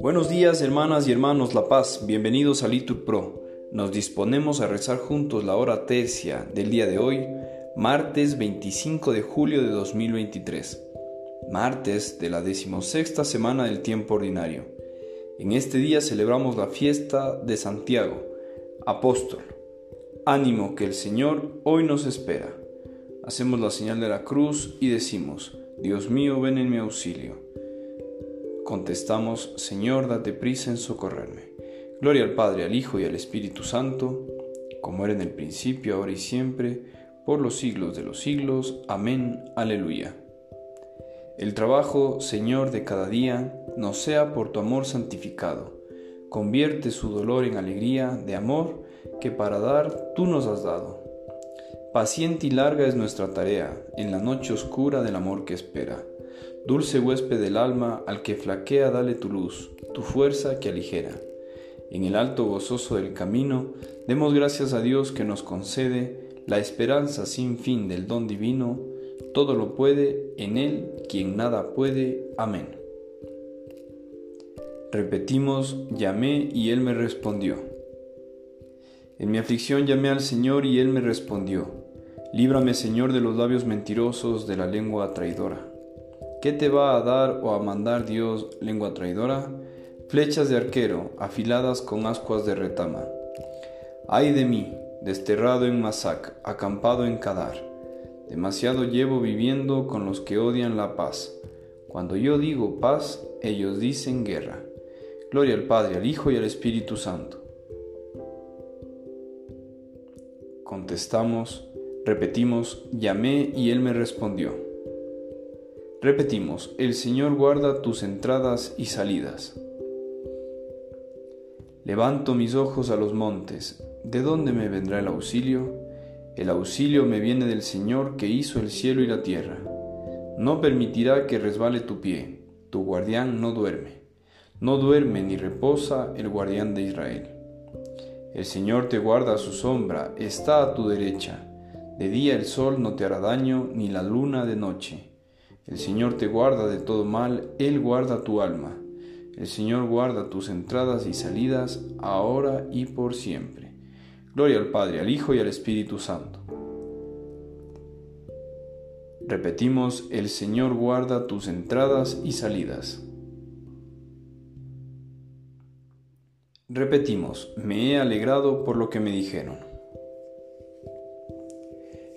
Buenos días hermanas y hermanos La Paz, bienvenidos a Litur Pro. Nos disponemos a rezar juntos la hora tercia del día de hoy, martes 25 de julio de 2023, martes de la decimosexta semana del tiempo ordinario. En este día celebramos la fiesta de Santiago, apóstol. Ánimo que el Señor hoy nos espera. Hacemos la señal de la cruz y decimos, Dios mío, ven en mi auxilio. Contestamos, Señor, date prisa en socorrerme. Gloria al Padre, al Hijo y al Espíritu Santo, como era en el principio, ahora y siempre, por los siglos de los siglos. Amén. Aleluya. El trabajo, Señor, de cada día, nos sea por tu amor santificado. Convierte su dolor en alegría de amor que para dar tú nos has dado. Paciente y larga es nuestra tarea en la noche oscura del amor que espera. Dulce huésped del alma, al que flaquea dale tu luz, tu fuerza que aligera. En el alto gozoso del camino, demos gracias a Dios que nos concede la esperanza sin fin del don divino, todo lo puede en Él quien nada puede. Amén. Repetimos, llamé y Él me respondió. En mi aflicción llamé al Señor y Él me respondió. Líbrame, Señor, de los labios mentirosos, de la lengua traidora. ¿Qué te va a dar o a mandar Dios, lengua traidora? Flechas de arquero, afiladas con ascuas de retama. Ay de mí, desterrado en Masac, acampado en Kadar. Demasiado llevo viviendo con los que odian la paz. Cuando yo digo paz, ellos dicen guerra. Gloria al Padre, al Hijo y al Espíritu Santo. Contestamos, repetimos, llamé y Él me respondió. Repetimos, el Señor guarda tus entradas y salidas. Levanto mis ojos a los montes, ¿de dónde me vendrá el auxilio? El auxilio me viene del Señor que hizo el cielo y la tierra. No permitirá que resbale tu pie, tu guardián no duerme. No duerme ni reposa el guardián de Israel. El Señor te guarda a su sombra, está a tu derecha. De día el sol no te hará daño, ni la luna de noche. El Señor te guarda de todo mal, Él guarda tu alma. El Señor guarda tus entradas y salidas, ahora y por siempre. Gloria al Padre, al Hijo y al Espíritu Santo. Repetimos, el Señor guarda tus entradas y salidas. Repetimos, me he alegrado por lo que me dijeron.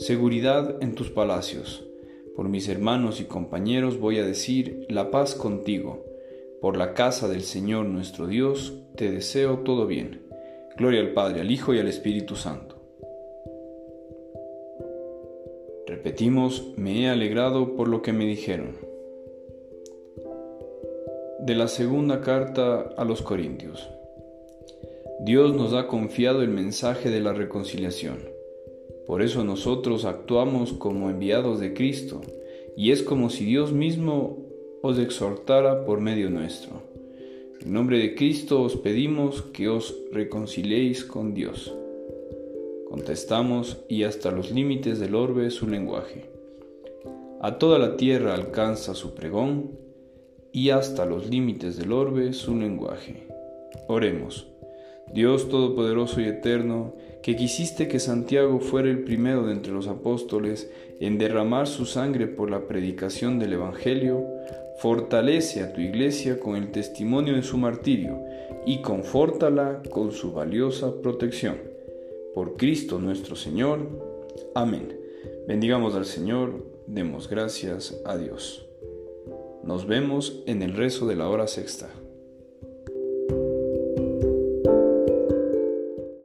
seguridad en tus palacios. Por mis hermanos y compañeros voy a decir la paz contigo. Por la casa del Señor nuestro Dios te deseo todo bien. Gloria al Padre, al Hijo y al Espíritu Santo. Repetimos, me he alegrado por lo que me dijeron. De la segunda carta a los Corintios. Dios nos ha confiado el mensaje de la reconciliación. Por eso nosotros actuamos como enviados de Cristo, y es como si Dios mismo os exhortara por medio nuestro. En nombre de Cristo os pedimos que os reconciliéis con Dios. Contestamos, y hasta los límites del orbe su lenguaje. A toda la tierra alcanza su pregón, y hasta los límites del orbe su lenguaje. Oremos. Dios Todopoderoso y Eterno, que quisiste que Santiago fuera el primero de entre los apóstoles en derramar su sangre por la predicación del Evangelio, fortalece a tu iglesia con el testimonio de su martirio y confórtala con su valiosa protección. Por Cristo nuestro Señor. Amén. Bendigamos al Señor, demos gracias a Dios. Nos vemos en el rezo de la hora sexta.